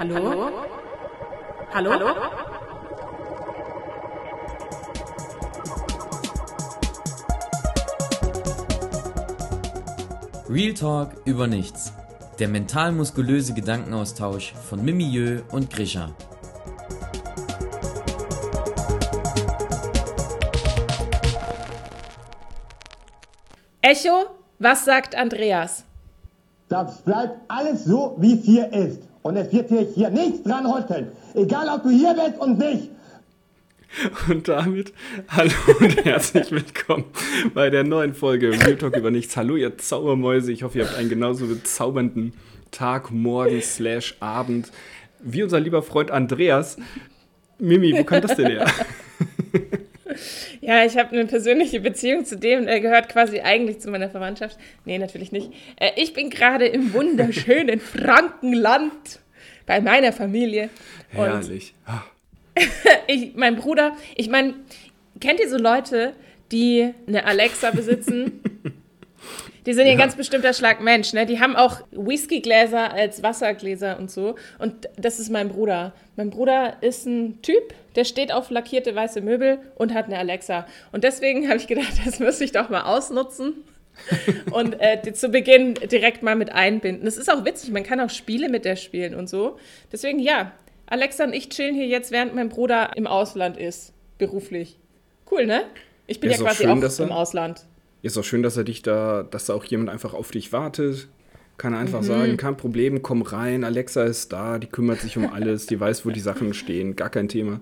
Hallo? Hallo? Hallo? Real Talk über nichts. Der mental-muskulöse Gedankenaustausch von Mimieux und Grisha. Echo, was sagt Andreas? Das bleibt alles so, wie es hier ist. Und es wird sich hier nichts dran rütteln. Egal, ob du hier bist und nicht. Und damit hallo und herzlich willkommen bei der neuen Folge Real Talk über nichts. Hallo, ihr Zaubermäuse. Ich hoffe, ihr habt einen genauso bezaubernden Tag, Morgen, slash Abend wie unser lieber Freund Andreas. Mimi, wo kommt das denn her? Ja, ich habe eine persönliche Beziehung zu dem. Er gehört quasi eigentlich zu meiner Verwandtschaft. Nee, natürlich nicht. Äh, ich bin gerade im wunderschönen Frankenland bei meiner Familie. Und Herrlich. Ich, mein Bruder, ich meine, kennt ihr so Leute, die eine Alexa besitzen? Die sind ja ein ganz bestimmter Schlag Mensch, ne? Die haben auch Whiskygläser als Wassergläser und so. Und das ist mein Bruder. Mein Bruder ist ein Typ, der steht auf lackierte weiße Möbel und hat eine Alexa. Und deswegen habe ich gedacht, das müsste ich doch mal ausnutzen. und äh, zu Beginn direkt mal mit einbinden. Das ist auch witzig, man kann auch Spiele mit der spielen und so. Deswegen ja, Alexa und ich chillen hier jetzt, während mein Bruder im Ausland ist, beruflich. Cool, ne? Ich bin Ja, ja, quasi schön, auch im Ausland. Ist auch schön, dass er dich da, dass da auch jemand einfach auf dich wartet. Kann er Mhm. einfach sagen, kein Problem, komm rein, Alexa ist da, die kümmert sich um alles, die weiß, wo die Sachen stehen, gar kein Thema.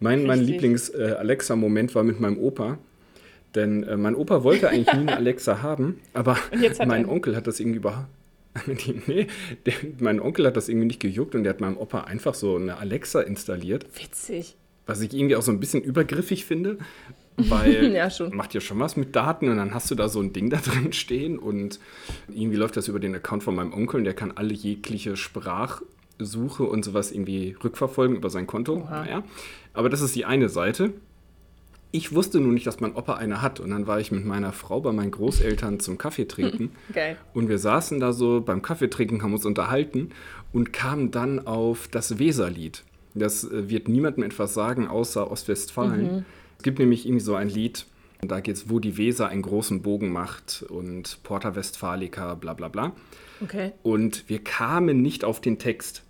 Mein, mein. Lieblings-Alexa-Moment war mit meinem Opa. Denn äh, mein Opa wollte eigentlich nie eine Alexa haben, aber er mein. Onkel hat das irgendwie über. nee, der, mein Onkel hat das irgendwie nicht gejuckt und der hat meinem Opa einfach so eine Alexa installiert. Witzig. Was ich irgendwie auch so ein bisschen übergriffig finde, weil Ja, schon. macht ja schon was mit Daten und dann hast du da so ein Ding da drin stehen und irgendwie läuft das über den Account von meinem Onkel und der kann alle jegliche Sprachsuche und sowas irgendwie rückverfolgen über sein Konto. Oha. Naja. Aber das ist die eine Seite. Ich wusste nur nicht, dass mein Opa eine hat und dann war ich mit meiner Frau bei meinen Großeltern zum Kaffee trinken. Geil. Und wir saßen da so beim Kaffeetrinken, haben uns unterhalten und kamen dann auf das Weserlied. Das äh, wird niemandem etwas sagen, außer Ostwestfalen. Es gibt nämlich irgendwie so ein Lied, da geht es, wo die Weser einen großen Bogen macht und Porta Westfalica, bla bla bla. Okay. Und wir kamen nicht auf den Text.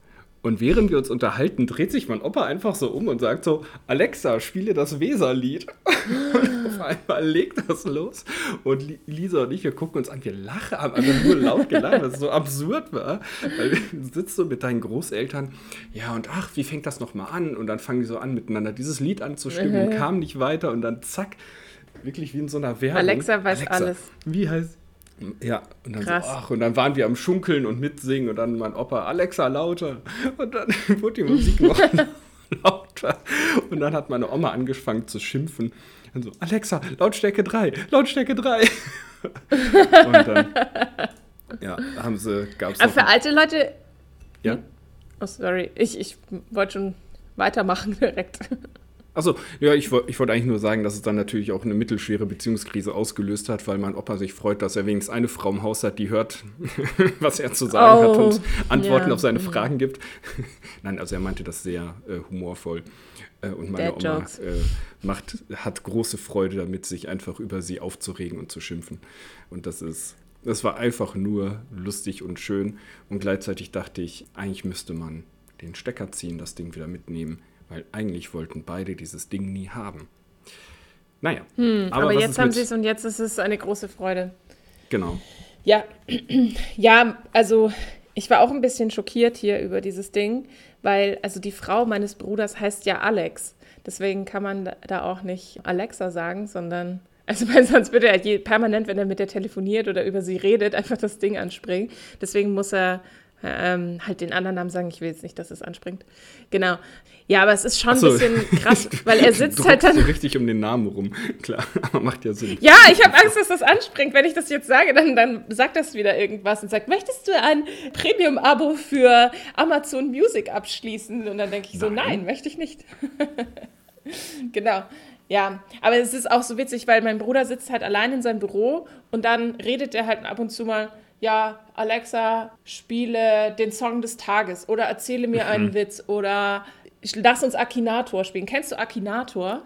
Und während wir uns unterhalten, dreht sich mein Opa einfach so um und sagt so, Alexa, spiele das Weserlied. Auf einmal legt das los. Und Li- Lisa und ich, wir gucken uns an, wir lachen, haben einfach nur laut gelacht, weil es so absurd war. Weil du sitzt so mit deinen Großeltern, ja und ach, wie fängt das nochmal an? Und dann fangen die so an, miteinander dieses Lied anzustimmen und kamen nicht weiter und dann zack, wirklich wie in so einer Werbung. Alexa weiß alles. Wie heißt ja, und dann Krass. so, ach, und dann waren wir am Schunkeln und mitsingen und dann mein Opa, Alexa, lauter. Und dann wurde die Musik noch lauter. Und dann hat meine Oma angefangen zu schimpfen. Und so, Alexa, Lautstärke 3, Lautstärke 3. und dann, ja, haben sie, gab es Aber für alte Leute. ja? Oh, sorry. Ich, ich wollte schon weitermachen direkt. Achso, ja, ich, ich wollte eigentlich nur sagen, dass es dann natürlich auch eine mittelschwere Beziehungskrise ausgelöst hat, weil mein Opa sich freut, dass er wenigstens eine Frau im Haus hat, die hört, was er zu sagen hat Oh, und Antworten ja. auf seine Fragen gibt. Nein, also er meinte das sehr äh, humorvoll. Äh, und meine Dad Oma äh, macht, hat große Freude damit, sich einfach über sie aufzuregen und zu schimpfen. Und das ist, das war einfach nur lustig und schön. Und gleichzeitig dachte ich, eigentlich müsste man den Stecker ziehen, das Ding wieder mitnehmen, weil eigentlich wollten beide dieses Ding nie haben. Naja, Hm, Aber, was jetzt ist haben sie es und jetzt ist es eine große Freude. Genau. Ja, ja, also ich war auch ein bisschen schockiert hier über dieses Ding, weil also die Frau meines Bruders heißt ja Alex. Deswegen kann man da- auch nicht Alexa sagen, sondern also weil sonst würde er permanent, wenn er mit der telefoniert oder über sie redet, einfach das Ding anspringen. Deswegen muss er ähm, halt den anderen Namen sagen. Ich will jetzt nicht, dass es anspringt. Genau. Ja, aber es ist schon so. ein bisschen krass, weil er sitzt halt dann. du richtig um den Namen rum. Klar, aber macht ja Sinn. Ja, ich habe Angst, dass das anspringt. Wenn ich das jetzt sage, dann, dann sagt das wieder irgendwas und sagt, möchtest du ein Premium-Abo für Amazon Music abschließen? Und dann denke ich so, Nein. nein, möchte ich nicht. genau. Ja, aber es ist auch so witzig, weil mein Bruder sitzt halt allein in seinem Büro und dann redet er halt ab und zu mal ja, Alexa, spiele den Song des Tages oder erzähle mir einen Witz oder lass uns Akinator spielen. Kennst du Akinator?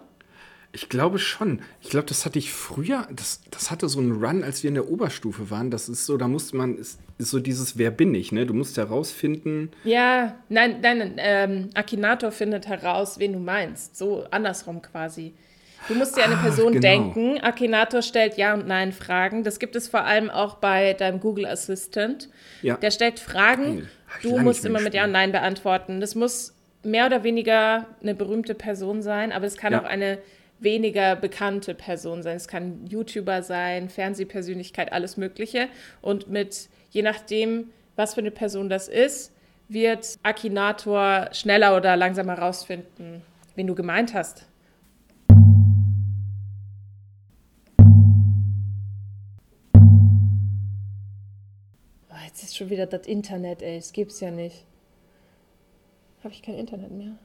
Ich glaube schon. Ich glaube, das hatte ich früher, das, das hatte so einen Run, als wir in der Oberstufe waren. Das ist so, da musste man, ist, ist so dieses Wer bin ich, ne? Du musst herausfinden. Ja, nein, nein, ähm, Akinator findet heraus, wen du meinst. So andersrum quasi. Du musst dir eine Ah, Person genau. denken. Akinator stellt Ja und Nein Fragen. Das gibt es vor allem auch bei deinem Google Assistant. Ja. Der stellt Fragen. Du musst immer mit Ja und Nein beantworten. Das muss mehr oder weniger eine berühmte Person sein, aber es kann Ja. auch eine weniger bekannte Person sein. Es kann YouTuber sein, Fernsehpersönlichkeit, alles Mögliche. Und mit, je nachdem, was für eine Person das ist, wird Akinator schneller oder langsamer rausfinden, wen du gemeint hast. Jetzt ist schon wieder das Internet, ey. Das gibt's ja nicht. Habe ich kein Internet mehr?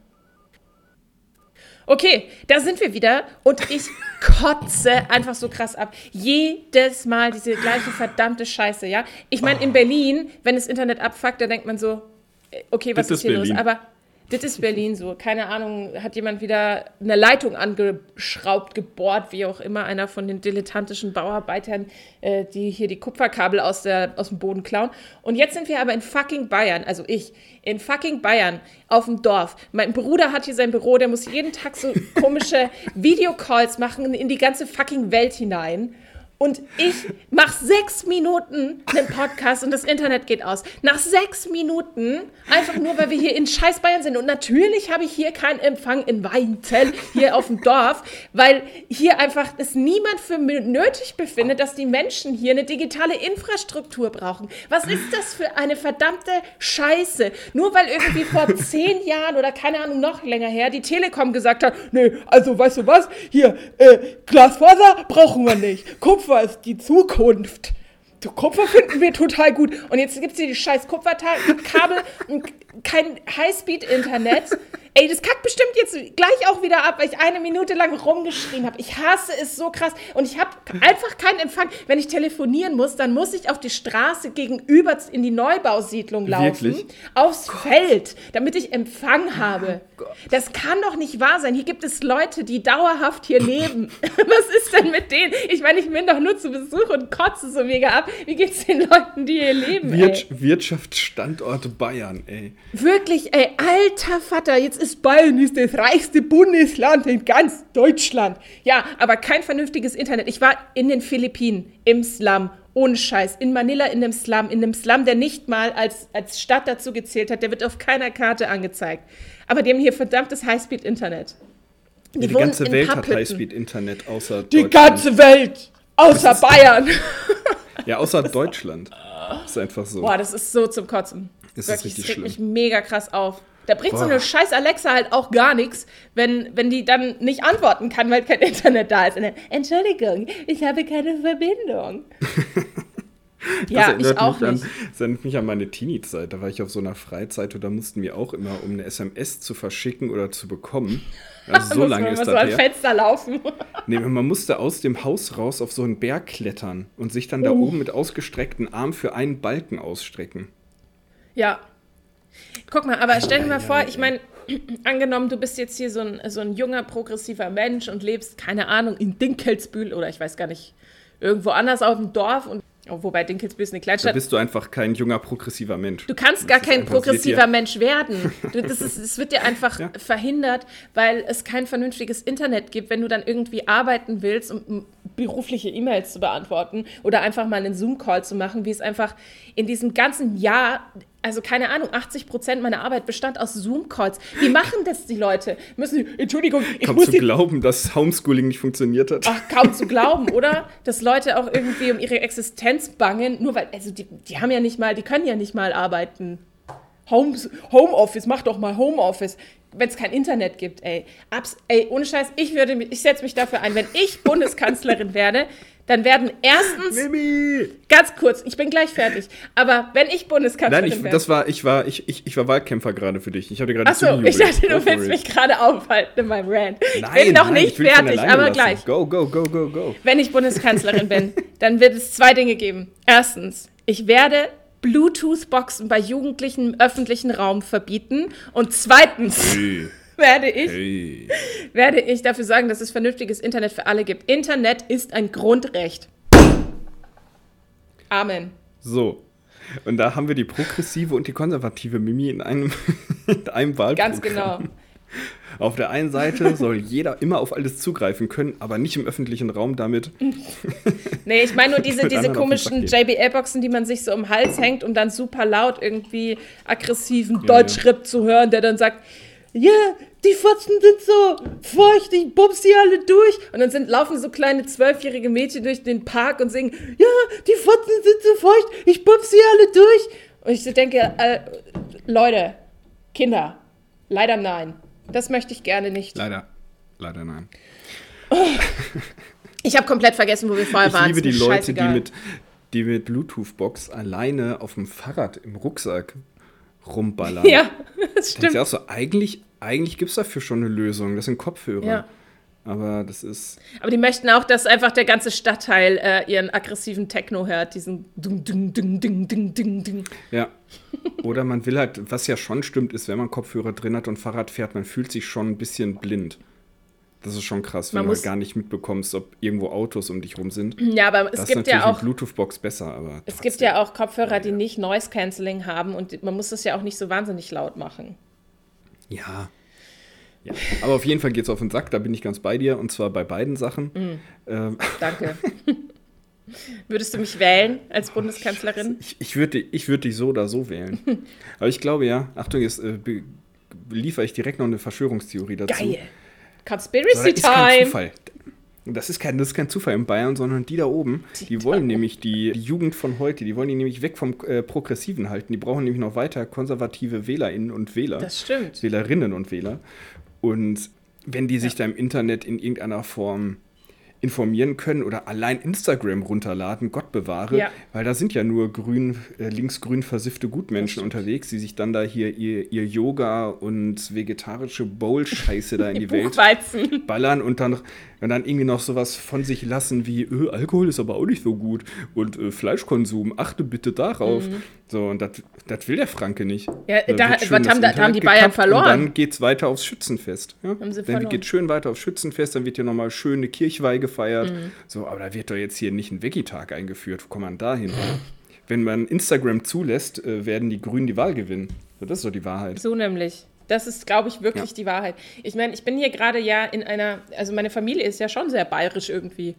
Okay, da sind wir wieder und ich kotze einfach so krass ab. Jedes Mal diese gleiche verdammte Scheiße, ja? Ich meine, in Berlin, wenn das Internet abfuckt, da denkt man so, äh, okay, was Das ist ist hier Berlin. los? Aber das ist Berlin so. Keine Ahnung, hat jemand wieder eine Leitung angeschraubt, gebohrt, wie auch immer, einer von den dilettantischen Bauarbeitern, äh, die hier die Kupferkabel aus, der, aus dem Boden klauen. Und jetzt sind wir aber in fucking Bayern, also ich, in fucking Bayern, auf dem Dorf. Mein Bruder hat hier sein Büro, der muss jeden Tag so komische Videocalls machen in die ganze fucking Welt hinein. Und ich mache sechs Minuten einen Podcast und das Internet geht aus. Nach sechs Minuten, einfach nur, weil wir hier in scheiß Bayern sind. Und natürlich habe ich hier keinen Empfang in Weinzell, hier auf dem Dorf, weil hier einfach es niemand für nötig befindet, dass die Menschen hier eine digitale Infrastruktur brauchen. Was ist das für eine verdammte Scheiße? Nur weil irgendwie vor zehn Jahren oder keine Ahnung noch länger her die Telekom gesagt hat, nee, also weißt du was, hier, äh, Glasfaser brauchen wir nicht. Kupfer ist die Zukunft. Kupfer finden wir total gut. Und jetzt gibt es hier die scheiß Kupferkabel und kein Highspeed-Internet. Ey, das kackt bestimmt jetzt gleich auch wieder ab, weil ich eine Minute lang rumgeschrien habe. Ich hasse es so krass. Und ich habe einfach keinen Empfang. Wenn ich telefonieren muss, dann muss ich auf die Straße gegenüber in die Neubausiedlung laufen. Wirklich? Aufs Feld, damit ich Empfang habe. Das kann doch nicht wahr sein. Hier gibt es Leute, die dauerhaft hier leben. Was ist denn mit denen? Ich meine, ich bin doch nur zu Besuch und kotze so mega ab. Wie geht's den Leuten, die hier leben? ey? Wir Wirtschaftsstandort Bayern, ey. Wirklich, ey, alter Vater, jetzt ist Bayern ist das reichste Bundesland in ganz Deutschland. Ja, aber kein vernünftiges Internet. Ich war in den Philippinen, im Slum, ohne Scheiß, in Manila in dem Slum, in dem Slum, der nicht mal als, als Stadt dazu gezählt hat, der wird auf keiner Karte angezeigt. Aber die haben hier verdammtes Highspeed-Internet. Die, wohnen ganze Welt hat. Highspeed-Internet außer Die ganze Welt, außer Bayern. Ja, außer Deutschland. Ist einfach so. Boah, das ist so zum Kotzen. Das ist Wirklich, richtig das regt schlimm. mich mega krass auf. Da bringt so Boah. eine scheiß Alexa halt auch gar nichts, wenn, wenn die dann nicht antworten kann, weil kein Internet da ist. Dann, Entschuldigung, ich habe keine Verbindung. ja, ich auch nicht. An, das erinnert mich an meine Teenie-Zeit. Da war ich auf so einer Freizeit und da mussten wir auch immer, um eine SMS zu verschicken oder zu bekommen. Also so lange man ist das so her. Fenster laufen. Nee, man musste aus dem Haus raus auf so einen Berg klettern und sich dann da Oh. oben mit ausgestreckten Arm für einen Balken ausstrecken. Ja. Guck mal, aber stell dir mal vor, ich meine, angenommen, du bist jetzt hier so ein, so ein junger, progressiver Mensch und lebst, keine Ahnung, in Dinkelsbühl oder ich weiß gar nicht, irgendwo anders auf dem Dorf und oh, wobei Dinkelsbühl ist eine Da Kleinstadt. bist du einfach kein junger, progressiver Mensch. Du kannst gar kein progressiver Mensch werden. Du, das, ist, das wird dir einfach Ja. verhindert, weil es kein vernünftiges Internet gibt, wenn du dann irgendwie arbeiten willst, um berufliche E-Mails zu beantworten oder einfach mal einen Zoom-Call zu machen, wie es einfach in diesem ganzen Jahr, also keine Ahnung, 80 Prozent meiner Arbeit bestand aus Zoom-Calls. Wie machen das die Leute? Müssen die, Entschuldigung, ich Kaum muss zu die glauben, dass Homeschooling nicht funktioniert hat. Ach, kaum zu glauben, oder? Dass Leute auch irgendwie um ihre Existenz bangen, nur weil, also die, die haben ja nicht mal, die können ja nicht mal arbeiten. Home, Homeoffice, mach doch mal Homeoffice, wenn es kein Internet gibt, ey. Abs, ey, ohne Scheiß, ich würde ich setze mich dafür ein, wenn ich Bundeskanzlerin werde, dann werden erstens, Mimi! ganz kurz, ich bin gleich fertig, aber wenn ich Bundeskanzlerin Nein, ich, das war, ich war, ich, ich, ich war Wahlkämpfer gerade für dich. Ich habe dir gerade Achso, ich dachte, du willst mich gerade aufhalten in meinem Rant. Ich Nein, bin noch nein, nicht ich fertig, aber lassen. gleich. Go, go, go, go, go. Wenn ich Bundeskanzlerin bin, dann wird es zwei Dinge geben. Erstens, ich werde Bluetooth-Boxen bei Jugendlichen im öffentlichen Raum verbieten. Und zweitens werde ich, hey. werde ich dafür sorgen, dass es vernünftiges Internet für alle gibt. Internet ist ein Grundrecht. Amen. So. Und da haben wir die progressive und die konservative Mimi in einem, in einem Wahlprogramm. Ganz genau. Auf der einen Seite soll jeder immer auf alles zugreifen können, aber nicht im öffentlichen Raum damit. Nee, ich meine nur diese, diese komischen JBL-Boxen, die man sich so um den Hals hängt, um dann super laut irgendwie aggressiven Ja, Deutschrap zu hören, der dann sagt, ja, die Fotzen sind so feucht, ich bums die alle durch. Und dann sind, laufen so kleine zwölfjährige Mädchen durch den Park und singen, ja, die Fotzen sind so feucht, ich bums die alle durch. Und ich so denke, äh, Leute, Kinder, leider nein. Das möchte ich gerne nicht. Leider. Leider nein. Ich habe komplett vergessen, wo wir vorher Ich waren. liebe Ist die Leute, die mit, die mit Bluetooth-Box alleine auf dem Fahrrad im Rucksack rumballern. Ja, das Denkst du stimmt. auch so, eigentlich, eigentlich gibt es dafür schon eine Lösung. Das sind Kopfhörer. Ja. Aber das ist. Aber die möchten auch, dass einfach der ganze Stadtteil äh, ihren aggressiven Techno hört, diesen dung, dung, dung, dung, dung, dung, dung. Ja. Oder man will halt, was ja schon stimmt, ist, wenn man Kopfhörer drin hat und Fahrrad fährt, man fühlt sich schon ein bisschen blind. Das ist schon krass, wenn Man du halt gar nicht mitbekommst, ob irgendwo Autos um dich rum sind. Ja, aber es Das ist gibt natürlich ja auch Bluetooth-Box besser, aber. es gibt ja auch Kopfhörer, die nicht Noise Cancelling haben und man muss das ja auch nicht so wahnsinnig laut machen. Ja. ja. Aber auf jeden Fall geht es auf den Sack, da bin ich ganz bei dir und zwar bei beiden Sachen. Mhm. Ähm, Danke. Würdest du mich wählen als Bundeskanzlerin? ich ich würde ich würd dich so oder so wählen. Aber ich glaube ja, Achtung, jetzt äh, liefere ich direkt noch eine Verschwörungstheorie dazu. Geil. So, das Conspiracy ist kein Time. Zufall. Das ist, kein, das ist kein Zufall in Bayern, sondern die da oben, die, wollen nämlich die, die Jugend von heute, die wollen die nämlich weg vom äh, Progressiven halten. Die brauchen nämlich noch weiter konservative WählerInnen und Wähler. Das stimmt. Wählerinnen und Wähler. Und wenn die sich da im Internet in irgendeiner Form informieren können oder allein Instagram runterladen, Gott bewahre, Ja. weil da sind ja nur grün, äh, linksgrün versiffte Gutmenschen unterwegs, die sich dann da hier ihr, ihr Yoga und vegetarische Bowl-Scheiße da in die Welt ballern und dann, und dann irgendwie noch sowas von sich lassen wie, öh, Alkohol ist aber auch nicht so gut und äh, Fleischkonsum, achte bitte darauf. So, und das will der Franke nicht. Mhm. Ja, Da da- schön was haben da- haben die Bayern verloren. Und dann geht's weiter aufs Schützenfest. Ja? Haben sie dann geht schön weiter aufs Schützenfest, dann wird hier nochmal schön eine Kirchweih gefeiert. Mhm. So, aber da wird doch jetzt hier nicht ein Veggie-Tag eingeführt. Wo kommt man da hin? Wenn man Instagram zulässt, äh, werden die Grünen die Wahl gewinnen. So, das ist so die Wahrheit. So nämlich. Das ist, glaube ich, wirklich Ja. die Wahrheit. Ich meine, ich bin hier gerade ja in einer, also meine Familie ist ja schon sehr bayerisch irgendwie.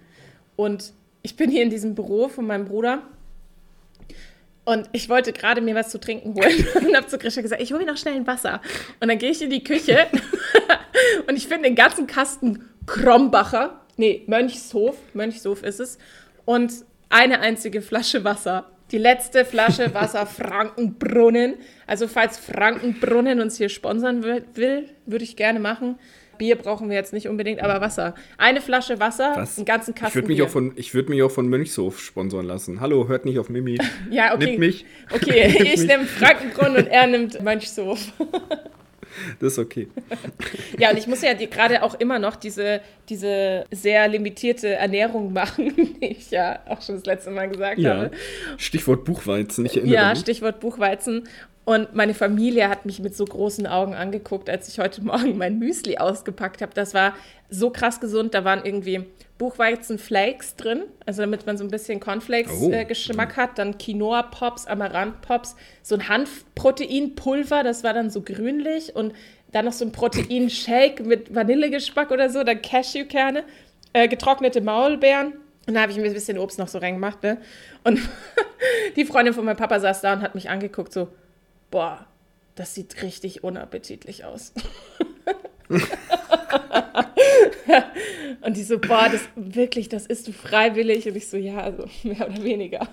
Und ich bin hier in diesem Büro von meinem Bruder. Und ich wollte gerade mir was zu trinken holen und habe zu Grisha gesagt, ich hole mir noch schnell ein Wasser. Und dann gehe ich in die Küche und ich finde den ganzen Kasten Krombacher, nee, Mönchshof, Mönchshof ist es, und eine einzige Flasche Wasser. Die letzte Flasche Wasser Frankenbrunnen. Also falls Frankenbrunnen uns hier sponsern will, würde ich gerne machen. Bier brauchen wir jetzt nicht unbedingt, aber Wasser. Eine Flasche Wasser, Was? einen ganzen Ich Kasten würde mich, auch von- ich würd mich auch von Mönchshof sponsoren lassen. Hallo, hört nicht auf Mimi. Ja, okay. Nimmt mich. Okay, ich nehme Frankenbrunnen und er nimmt Mönchshof. Das ist okay. Ja, und ich muss ja gerade auch immer noch diese, diese sehr limitierte Ernährung machen, die ich ja auch schon das letzte Mal gesagt Ja. habe. Stichwort Buchweizen, ich erinnere Ja, mich. Stichwort Buchweizen. Und meine Familie hat mich mit so großen Augen angeguckt, als ich heute Morgen mein Müsli ausgepackt habe. Das war so krass gesund. Da waren irgendwie Buchweizenflakes drin, also damit man so ein bisschen Oh. Cornflakes-Geschmack hat. Dann Quinoa-Pops, Amaranth-Pops, so ein Hanfproteinpulver, das war dann so grünlich. Und dann noch so ein Proteinshake mit Vanillegeschmack oder so. Dann Cashewkerne, äh, getrocknete Maulbeeren. Und da habe ich mir ein bisschen Obst noch so reingemacht, ne? Und die Freundin von meinem Papa saß da und hat mich angeguckt, so, boah, das sieht richtig unappetitlich aus. und die so, boah, das wirklich, das isst du freiwillig. Und ich so, ja, also mehr oder weniger.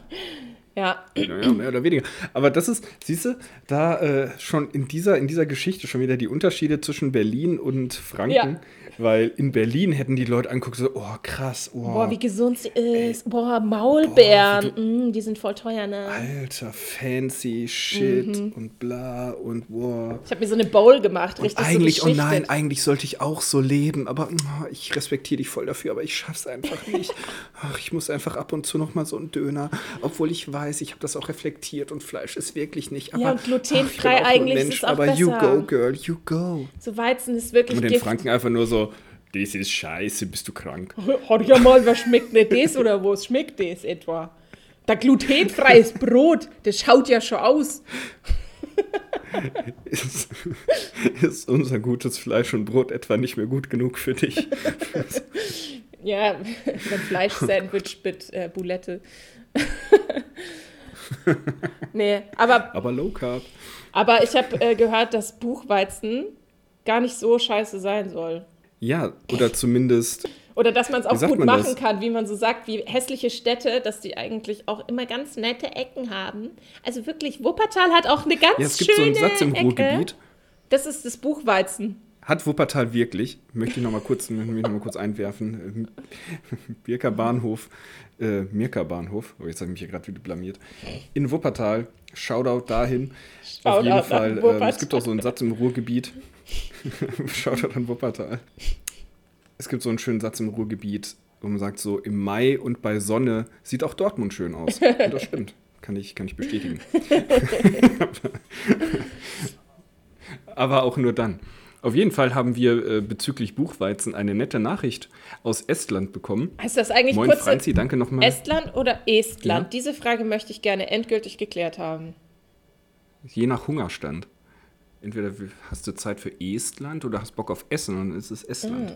Ja. Naja, mehr oder weniger. Aber das ist, siehst du, da äh, schon in dieser, in dieser Geschichte schon wieder die Unterschiede zwischen Berlin und Franken. Ja. Weil in Berlin hätten die Leute anguckt, so, oh krass, oh, Boah, wie gesund sie ist. Boah, Maulbeeren. mm, die sind voll teuer, ne? alter, fancy Shit Mhm. und bla und wow. Ich habe mir so eine Bowl gemacht, Und richtig eigentlich, so oh nein, eigentlich sollte ich auch so leben, aber oh, ich respektiere dich voll dafür, aber ich schaff's einfach nicht. Ach, ich muss einfach ab und zu noch mal so einen Döner, obwohl ich weiß, ich habe das auch reflektiert und Fleisch ist wirklich nicht. Aber, Ja, und glutenfrei ach, eigentlich Mensch, ist es auch aber you besser. go, girl, you go. So Weizen ist wirklich Und in Gift. Franken einfach nur so, das ist scheiße, bist du krank. Hat ja mal, was schmeckt nicht das oder was schmeckt das etwa? Da glutenfreies Brot, das schaut ja schon aus. Ist, ist unser gutes Fleisch und Brot etwa nicht mehr gut genug für dich? Ja, ein Fleischsandwich mit äh, Boulette. nee, aber, Aber Low Carb. aber ich habe äh, gehört, dass Buchweizen gar nicht so scheiße sein soll. Ja, oder zumindest Oder dass man es auch gut machen das? kann, wie man so sagt, wie hässliche Städte, dass die eigentlich auch immer ganz nette Ecken haben. Also wirklich, Wuppertal hat auch eine ganz Ja, es gibt so schöne einen Satz im Ecke. Ruhrgebiet. Das ist das Buchweizen. Hat Wuppertal wirklich, möchte ich noch mal kurz, noch mal kurz einwerfen, äh, Birker Bahnhof, äh, Mirka Bahnhof, oh, jetzt habe ich mich hier gerade wieder blamiert, in Wuppertal, Shoutout dahin, auf Shoutout jeden nach Fall, äh, es gibt auch so einen Satz im Ruhrgebiet, Shoutout an Wuppertal, es gibt so einen schönen Satz im Ruhrgebiet, wo man sagt so, im Mai und bei Sonne sieht auch Dortmund schön aus, und das stimmt, kann ich, kann ich bestätigen. aber auch nur dann. Auf jeden Fall haben wir äh, bezüglich Buchweizen eine nette Nachricht aus Estland bekommen. Heißt das eigentlich Moin kurz Franzi, danke nochmal. Estland oder Estland? Ja. Diese Frage möchte ich gerne endgültig geklärt haben. Je nach Hungerstand. Entweder hast du Zeit für Estland oder hast Bock auf Essen und dann ist es Estland.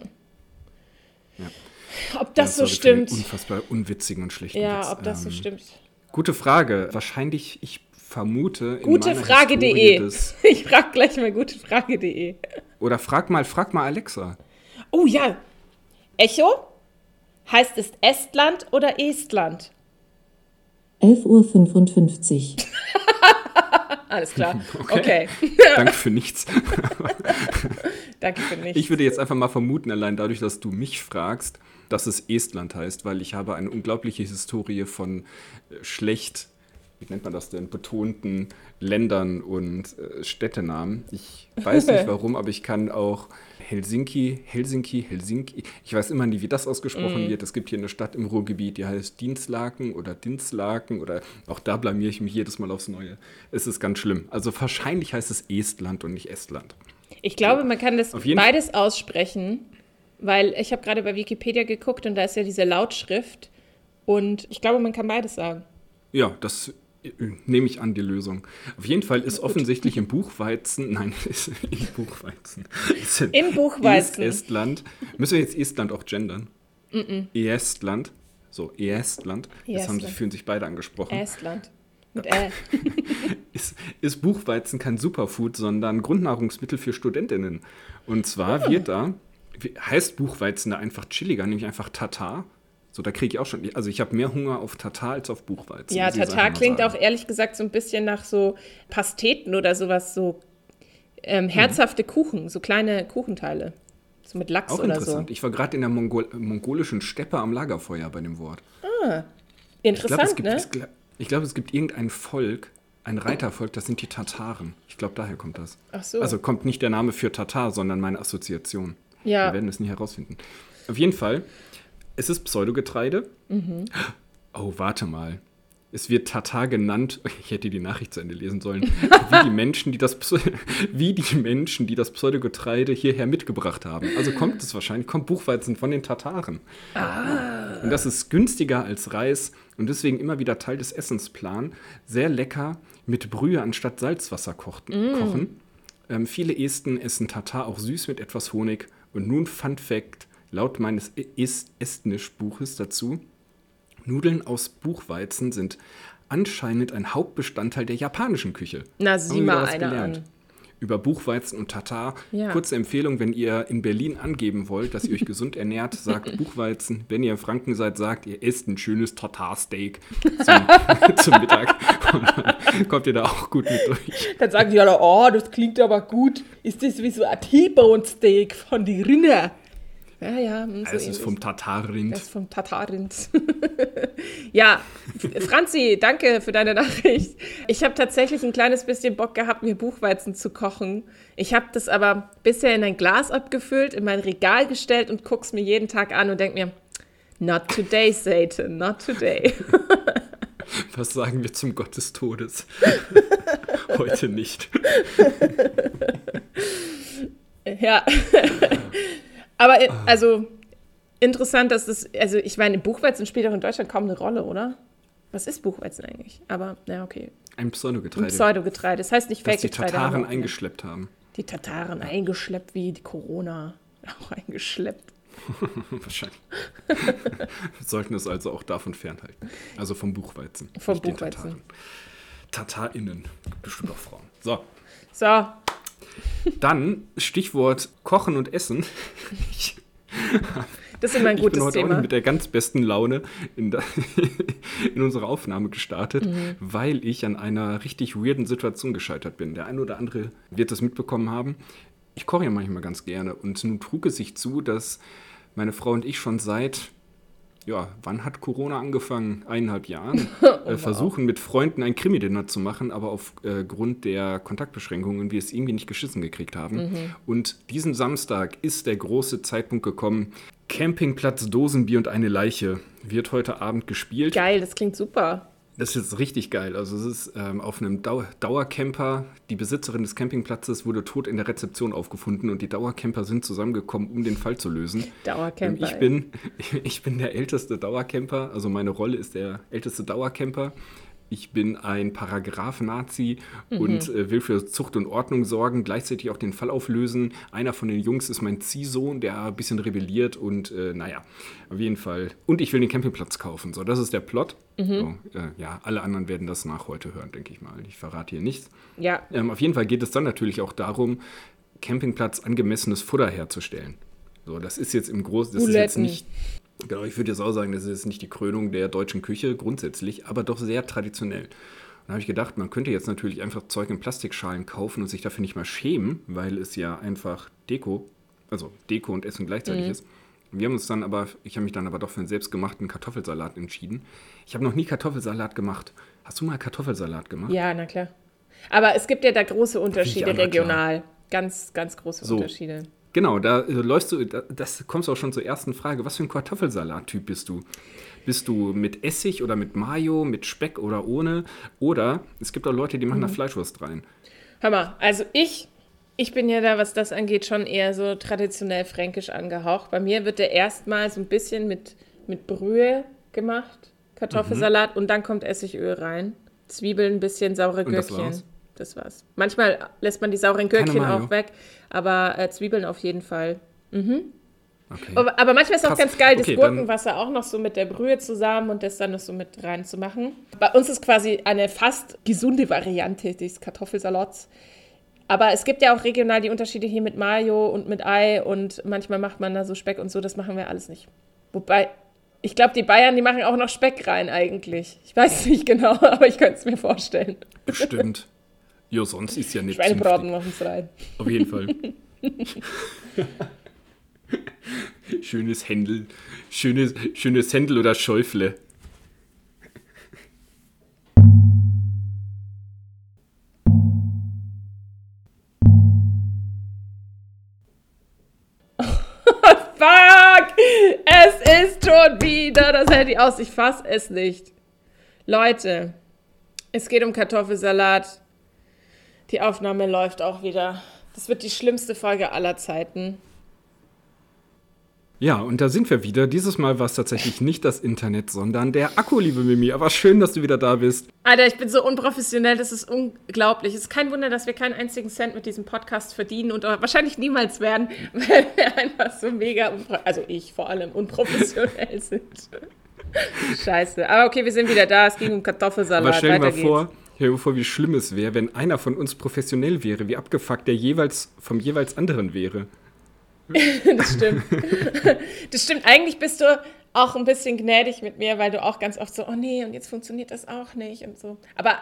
Ob das so sorry für den stimmt. Unfassbar unwitzigen und schlechten Ja, Witz. ob das so Ähm, stimmt. Gute Frage. Wahrscheinlich, ich vermute. Gutefrage.de. Des- Ich frage gleich mal gutefrage.de. Oder frag mal, frag mal Alexa. Oh ja. Echo? Heißt es Estland oder Estland? 11.55 Uhr. Alles klar. Okay. Danke für nichts. Danke für nichts. Ich würde jetzt einfach mal vermuten, allein dadurch, dass du mich fragst, dass es Estland heißt, weil ich habe eine unglaubliche Historie von äh, schlecht, wie nennt man das denn, betonten Ländern und äh, Städtenamen. Ich weiß nicht warum, aber ich kann auch Helsinki, Helsinki, Helsinki. Ich weiß immer nie, wie das ausgesprochen wird. Es gibt hier eine Stadt im Ruhrgebiet, die heißt Dienstlaken oder Dinslaken oder auch da blamiere ich mich jedes Mal aufs Neue. Es ist ganz schlimm. Also wahrscheinlich heißt es Estland und nicht Estland. Ich glaube, man kann das beides aussprechen, weil ich habe gerade bei Wikipedia geguckt und da ist ja diese Lautschrift und ich glaube, man kann beides sagen. Ja, das nehme ich an, die Lösung. Auf jeden Fall ist offensichtlich im Buchweizen, nein, ist im Buchweizen. Ist in Im Buchweizen. Estland. Müssen wir jetzt Estland auch gendern? Estland. So, Estland. Jetzt haben Estland. fühlen sich beide angesprochen. Estland. Mit äh. ist, ist Buchweizen kein Superfood, sondern Grundnahrungsmittel für Studentinnen. Und zwar Ah. wird da, wie- heißt Buchweizen da einfach chilliger, nämlich einfach Tatar. So, da kriege ich auch schon, also ich habe mehr Hunger auf Tatar als auf Buchweizen. Ja, ich Tatar klingt sagen. auch ehrlich gesagt so ein bisschen nach so Pasteten oder sowas, so ähm, herzhafte Kuchen, so kleine Kuchenteile. So mit Lachs Auch oder so. interessant. Ich war gerade in der Mongol mongolischen Steppe am Lagerfeuer bei dem Wort. Ich glaube, Interessant, es, gibt- ne? ich glaube, es gibt irgendein Volk, ein Reitervolk, das sind die Tataren. Ich glaube, daher kommt das. Ach so. Also kommt nicht der Name für Tatar, sondern meine Assoziation. Ja. Wir werden es nie herausfinden. Auf jeden Fall, es ist Pseudogetreide. Mhm. Oh, warte mal. Es wird Tatar genannt, ich hätte die Nachricht zu Ende lesen sollen, wie die Menschen, die das, wie die Menschen, die das Pseudogetreide hierher mitgebracht haben. Also kommt es wahrscheinlich, kommt Buchweizen von den Tataren. Und das ist günstiger als Reis und deswegen immer wieder Teil des Essensplan. Sehr lecker mit Brühe anstatt Salzwasser kochten, kochen. Ähm, viele Esten essen Tatar auch süß mit etwas Honig. Und nun Fun Fact, laut meines Est Estnisch-Buches dazu, Nudeln aus Buchweizen sind anscheinend ein Hauptbestandteil der japanischen Küche. Na, sieh mal einer gelernt. an. über Buchweizen und Tatar. Ja. Kurze Empfehlung, wenn ihr in Berlin angeben wollt, dass ihr euch gesund ernährt, sagt Buchweizen. Wenn ihr in Franken seid, sagt ihr esst ein schönes Tatar-Steak zum, zum Mittag. Und dann kommt ihr da auch gut mit durch. Dann sagen die alle, oh, das klingt aber gut. Ist das wie so ein T-Bone Steak von die Rinder? Ja, ja. So Es ist ähnlich. vom Tatarrind. Das ist vom Tatarrind. ja, Franzi, danke für deine Nachricht. Ich habe tatsächlich ein kleines bisschen Bock gehabt, mir Buchweizen zu kochen. Ich habe das aber bisher in ein Glas abgefüllt, in mein Regal gestellt und guck's mir jeden Tag an und denk mir, not today, Satan, not today. Was sagen wir zum Gott des Todes? Heute nicht. Ja. Aber äh, also interessant, dass das, also ich meine, Buchweizen spielt auch in Deutschland kaum eine Rolle, oder? Was ist Buchweizen eigentlich? Aber, ja, okay. Ein Pseudogetreide. Pseudogetreide. Das heißt nicht das die Fake-Getreide. Tataren aber- eingeschleppt haben. Die Tataren eingeschleppt wie die Corona. Auch eingeschleppt. Wahrscheinlich. Wir sollten es also auch davon fernhalten. Also vom Buchweizen. Vom Buchweizen. Tataren. TatarInnen. Bestimmt auch Frauen. So, So, dann Stichwort Kochen und Essen. Ich, das ist immer ein ich bin gutes heute Thema. mit der ganz besten Laune in, da, in unsere Aufnahme gestartet, Mhm. weil ich an einer richtig weirden Situation gescheitert bin. Der eine oder andere wird das mitbekommen haben. Ich koche ja manchmal ganz gerne und nun trug es sich zu, dass meine Frau und ich schon seit, ja, wann hat Corona angefangen? Eineinhalb Jahren. äh, versuchen mit Freunden ein Krimi-Dinner zu machen, aber aufgrund der Kontaktbeschränkungen wir es irgendwie nicht geschissen gekriegt haben. Und diesen Samstag ist der große Zeitpunkt gekommen. Campingplatz, Dosenbier und eine Leiche wird heute Abend gespielt. Geil, das klingt super. Das ist richtig geil. Also es ist ähm, auf einem Dau Dauercamper. Die Besitzerin des Campingplatzes wurde tot in der Rezeption aufgefunden und die Dauercamper sind zusammengekommen, um den Fall zu lösen. Dauercamper. Ähm, Ich bin, ich bin der älteste Dauercamper, also meine Rolle ist der älteste Dauercamper. Ich bin ein Paragraph-Nazi und äh, will für Zucht und Ordnung sorgen, gleichzeitig auch den Fall auflösen. Einer von den Jungs ist mein Ziehsohn, der ein bisschen rebelliert und äh, naja, auf jeden Fall. Und ich will den Campingplatz kaufen. So, das ist der Plot. So, äh, ja, alle anderen werden das nach heute hören, denke ich mal. Ich verrate hier nichts. Ja, Ähm, auf jeden Fall geht es dann natürlich auch darum, Campingplatz angemessenes Futter herzustellen. So, das ist jetzt im Großen, das ist jetzt Buletten. nicht, genau, ich würde jetzt auch sagen, das ist jetzt nicht die Krönung der deutschen Küche grundsätzlich, aber doch sehr traditionell. Und da habe ich gedacht, man könnte jetzt natürlich einfach Zeug in Plastikschalen kaufen und sich dafür nicht mal schämen, weil es ja einfach Deko, also Deko und Essen gleichzeitig Mhm. ist. Wir haben uns dann aber, ich habe mich dann aber doch für einen selbstgemachten Kartoffelsalat entschieden. Ich habe noch nie Kartoffelsalat gemacht. Hast du mal Kartoffelsalat gemacht? ja, na klar. Aber es gibt ja da große Unterschiede aber klar. regional. Ganz, ganz große So. Unterschiede. Genau, da äh, läufst du, da, das kommst du auch schon zur ersten Frage. Was für ein Kartoffelsalat-Typ bist du? Bist du mit Essig oder mit Mayo, mit Speck oder ohne? Oder es gibt auch Leute, die machen Mhm. da Fleischwurst rein. Hör mal, also ich, ich bin ja da, was das angeht, schon eher so traditionell fränkisch angehaucht. Bei mir wird der erstmal so ein bisschen mit, mit Brühe gemacht, Kartoffelsalat und dann kommt Essigöl rein. Zwiebeln, ein bisschen saure Gürkchen. Das war's. Manchmal lässt man die sauren Gürkchen auch weg, aber äh, Zwiebeln auf jeden Fall. Okay. Aber, aber manchmal ist es auch ganz geil, das Okay, dann- Gurkenwasser auch noch so mit der Brühe zusammen und das dann noch so mit reinzumachen. Bei uns ist quasi eine fast gesunde Variante des Kartoffelsalats. Aber es gibt ja auch regional die Unterschiede hier mit Mayo und mit Ei und manchmal macht man da so Speck und so, das machen wir alles nicht. Wobei, ich glaube, die Bayern, die machen auch noch Speck rein eigentlich. Ich weiß nicht genau, aber ich könnte es mir vorstellen. Bestimmt. Jo, sonst ist ja nicht Schweinebraten machen es rein. Auf jeden Fall. schönes Händel. Schönes, schönes Händel oder Schäufle. Fuck! Es ist schon wieder das Handy aus. Ich fass es nicht. Leute, es geht um Kartoffelsalat. Die Aufnahme läuft auch wieder. Das wird die schlimmste Folge aller Zeiten. Ja, und da sind wir wieder. Dieses Mal war es tatsächlich nicht das Internet, sondern der Akku, liebe Mimi. Aber schön, dass du wieder da bist. Alter, ich bin so unprofessionell, das ist unglaublich. Es ist kein Wunder, dass wir keinen einzigen Cent mit diesem Podcast verdienen und wahrscheinlich niemals werden, weil wir einfach so mega, also ich vor allem, unprofessionell sind. Scheiße. Aber okay, wir sind wieder da. Es ging um Kartoffelsalat. Aber stell dir mal vor, Stell dir vor, wie schlimm es wäre, wenn einer von uns professionell wäre, wie abgefuckt der jeweils vom jeweils anderen wäre. das stimmt. Das stimmt. Eigentlich bist du auch ein bisschen gnädig mit mir, weil du auch ganz oft so, oh nee, und jetzt funktioniert das auch nicht und so. Aber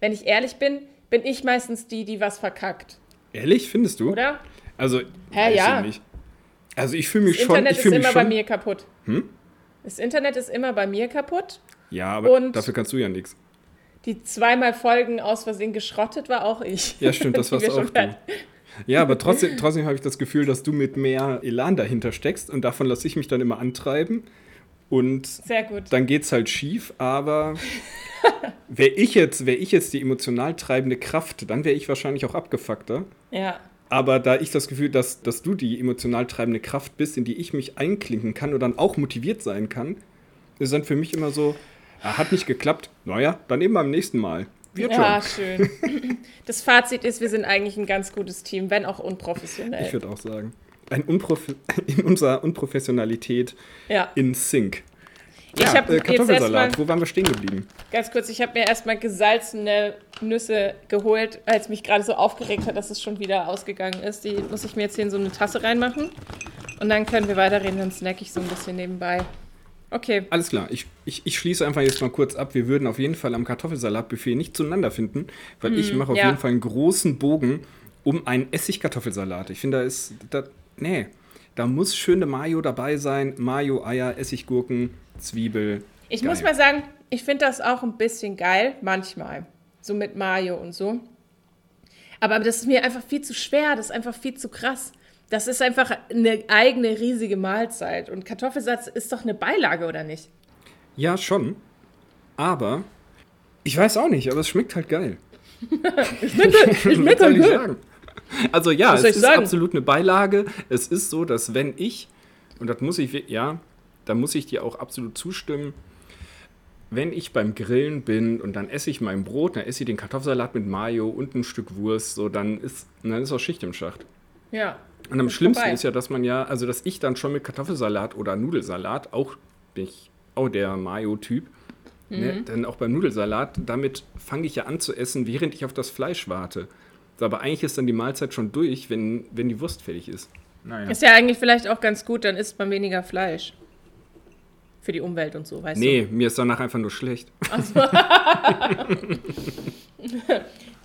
wenn ich ehrlich bin, bin ich meistens die, die was verkackt, Ehrlich, findest du? oder? Also, Hä, ja. ich nicht. Also ich fühle mich Das schon. Internet Ich ist immer bei schon. mir kaputt. Das Internet ist immer bei mir kaputt. Ja, aber Und- dafür kannst du ja nichts. Die zweimal Folgen aus Versehen geschrottet war auch ich. Ja, stimmt, das warst auch du. Ja, aber trotzdem, trotzdem habe ich das Gefühl, dass du mit mehr Elan dahinter steckst und davon lasse ich mich dann immer antreiben. Und Sehr gut. dann geht's halt schief, aber wäre ich jetzt, wäre ich jetzt die emotional treibende Kraft, dann wäre ich wahrscheinlich auch abgefuckter. Ja. Aber da ich das Gefühl, dass, dass du die emotional treibende Kraft bist, in die ich mich einklinken kann und dann auch motiviert sein kann, ist dann für mich immer so, hat nicht geklappt, naja, dann eben beim nächsten Mal. Wird Ja, schon. schön. Das Fazit ist, wir sind eigentlich ein ganz gutes Team, wenn auch unprofessionell. Ich würde auch sagen. Ein Unprof in unserer Unprofessionalität Ja. in Sync. Ich hab äh, jetzt Kartoffelsalat, erst wo waren wir stehen geblieben? Ganz kurz, ich habe mir erstmal gesalzene Nüsse geholt, als mich gerade so aufgeregt hat, dass es schon wieder ausgegangen ist. Die muss ich mir jetzt hier in so eine Tasse reinmachen. Und dann können wir weiterreden, dann snack ich so ein bisschen nebenbei. Okay. Alles klar, ich, ich, ich schließe einfach jetzt mal kurz ab. Wir würden auf jeden Fall am Kartoffelsalatbuffet nicht zueinander finden, weil ich mache auf ja. jeden Fall einen großen Bogen um einen Essigkartoffelsalat. Ich finde, da ist, da, nee, da muss schöne Mayo dabei sein. Mayo, Eier, Essiggurken, Zwiebel. Ich Geil. muss mal sagen, ich finde das auch ein bisschen geil, manchmal. So mit Mayo und so. Aber das ist mir einfach viel zu schwer, das ist einfach viel zu krass. Das ist einfach eine eigene riesige Mahlzeit. Und Kartoffelsatz ist doch eine Beilage, oder nicht? Ja, schon. Aber ich weiß auch nicht, aber es schmeckt halt geil. Ich schmeckt ich gut. sagen? Also ja, Was es ist sagen? absolut eine Beilage. Es ist so, dass wenn ich, und das muss ich, ja, da muss ich dir auch absolut zustimmen, wenn ich beim Grillen bin und dann esse ich mein Brot, dann esse ich den Kartoffelsalat mit Mayo und ein Stück Wurst, so dann ist, dann ist auch Schicht im Schacht. Ja. Und am schlimmsten vorbei. ist ja, dass man ja, also dass ich dann schon mit Kartoffelsalat oder Nudelsalat, auch bin ich auch der Mayo-Typ, ne, Mhm. dann auch beim Nudelsalat, damit fange ich ja an zu essen, während ich auf das Fleisch warte. So, Aber eigentlich ist dann die Mahlzeit schon durch, wenn, wenn die Wurst fertig ist. Naja. Ist ja eigentlich vielleicht auch ganz gut, dann isst man weniger Fleisch. Für die Umwelt und so, weißt Nee, mir ist danach einfach nur schlecht. du?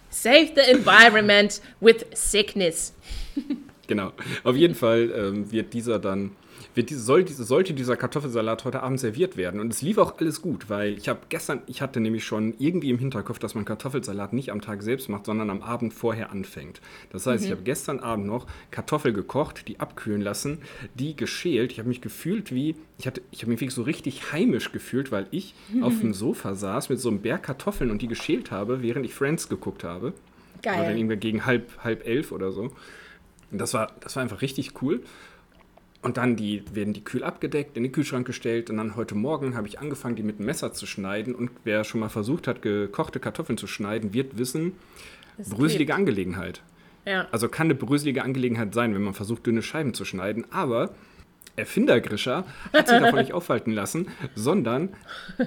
Save the environment with sickness. Genau. Auf jeden Fall ähm, wird dieser dann, wird diese, soll, diese, sollte dieser Kartoffelsalat heute Abend serviert werden. Und es lief auch alles gut, weil ich habe gestern, ich hatte nämlich schon irgendwie im Hinterkopf, dass man Kartoffelsalat nicht am Tag selbst macht, sondern am Abend vorher anfängt. Das heißt, ich habe gestern Abend noch Kartoffel gekocht, die abkühlen lassen, die geschält. Ich habe mich gefühlt wie, ich, hatte, ich habe mich wirklich so richtig heimisch gefühlt, weil ich auf dem Sofa saß mit so einem Berg Kartoffeln und die geschält habe, während ich Friends geguckt habe. Oder dann Geil. irgendwie gegen halb, halb elf oder so. Und das war, das war einfach richtig cool. Und dann die, werden die kühl abgedeckt, in den Kühlschrank gestellt. Und dann heute Morgen habe ich angefangen, die mit dem Messer zu schneiden. Und wer schon mal versucht hat, gekochte Kartoffeln zu schneiden, wird wissen, Das bröselige geht. Angelegenheit. Ja. Also kann eine bröselige Angelegenheit sein, wenn man versucht, dünne Scheiben zu schneiden. Aber Erfinder Grischer hat sich davon nicht aufhalten lassen, sondern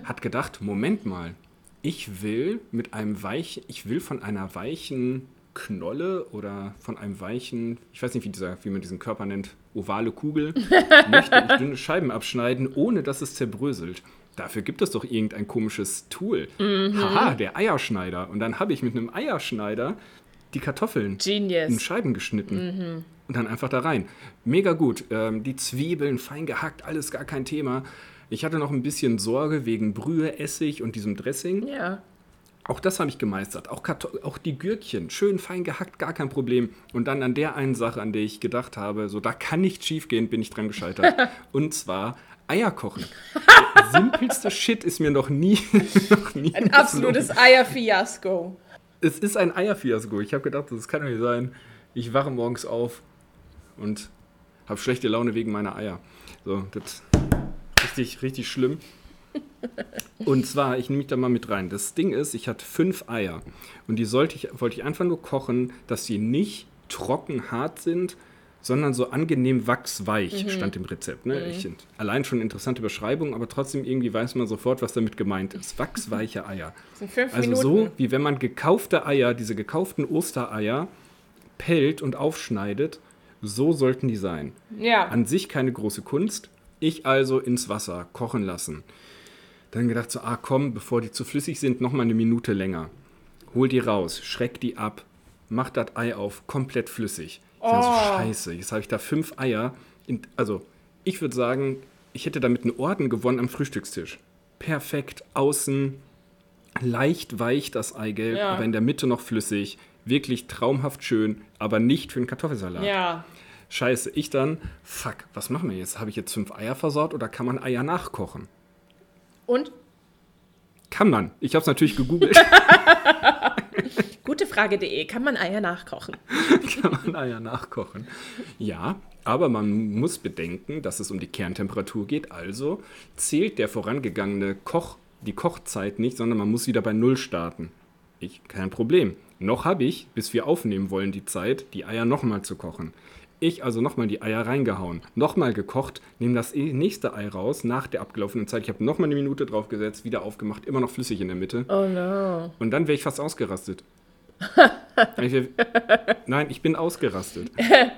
hat gedacht, Moment mal, ich will mit einem weichen, ich will von einer weichen Knolle oder von einem weichen, ich weiß nicht, wie, dieser, wie man diesen Körper nennt, ovale Kugel, möchte ich dünne Scheiben abschneiden, ohne dass es zerbröselt. Dafür gibt es doch irgendein komisches Tool. Haha, der Eierschneider. Und dann habe ich mit einem Eierschneider die Kartoffeln in Genius. Scheiben geschnitten und dann einfach da rein. Mega gut. Ähm, die Zwiebeln fein gehackt, alles gar kein Thema. Ich hatte noch ein bisschen Sorge wegen Brühe, Essig und diesem Dressing. Ja. Auch das habe ich gemeistert. Auch, auch die Gürkchen, schön fein gehackt, gar kein Problem. Und dann an der einen Sache, an der ich gedacht habe, so da kann nichts schief gehen, bin ich dran gescheitert. und zwar Eier kochen. Der simpelste Shit ist mir noch nie, noch nie Ein absolutes Eierfiasko. es ist ein Eierfiasko. Ich habe gedacht, das kann doch nicht sein. Ich wache morgens auf und habe schlechte Laune wegen meiner Eier. So, das richtig, richtig schlimm. Und zwar, ich nehme mich da mal mit rein. Das Ding ist, ich hatte fünf Eier und die sollte ich, wollte ich einfach nur kochen, dass sie nicht trocken hart sind, sondern so angenehm wachsweich, stand im Rezept. Ne? Ich, allein schon interessante Beschreibung, aber trotzdem irgendwie weiß man sofort, was damit gemeint ist. Wachsweiche Eier. Das sind fünf Also Minuten. so, wie wenn man gekaufte Eier, diese gekauften Ostereier, pellt und aufschneidet, so sollten die sein. Ja. An sich keine große Kunst. Ich also ins Wasser kochen lassen. Dann gedacht so, ah komm, bevor die zu flüssig sind, noch mal eine Minute länger. Hol die raus, schreck die ab, mach das Ei auf, komplett flüssig. Ich dachte so, scheiße, jetzt habe ich da fünf Eier. In, also, ich würde sagen, ich hätte damit einen Orden gewonnen am Frühstückstisch. Perfekt, außen leicht weich das Eigelb, Ja. aber in der Mitte noch flüssig. Wirklich traumhaft schön, aber nicht für einen Kartoffelsalat. Ja. Scheiße, ich dann, fuck, was machen wir jetzt? Habe ich jetzt fünf Eier versaut oder kann man Eier nachkochen? Und? Kann man. Ich habe es natürlich gegoogelt. Gutefrage.de. Kann man Eier nachkochen? kann man Eier nachkochen. Ja, aber man muss bedenken, dass es um die Kerntemperatur geht. Also zählt der vorangegangene Koch die Kochzeit nicht, sondern man muss wieder bei Null starten. Ich, kein Problem. Noch habe ich, bis wir aufnehmen wollen, die Zeit, die Eier nochmal zu kochen. Ich also nochmal die Eier reingehauen, nochmal gekocht, nehme das nächste Ei raus nach der abgelaufenen Zeit. Ich habe nochmal eine Minute draufgesetzt, wieder aufgemacht, immer noch flüssig in der Mitte. Oh no. Und dann wäre ich fast ausgerastet. ich nein, ich bin ausgerastet.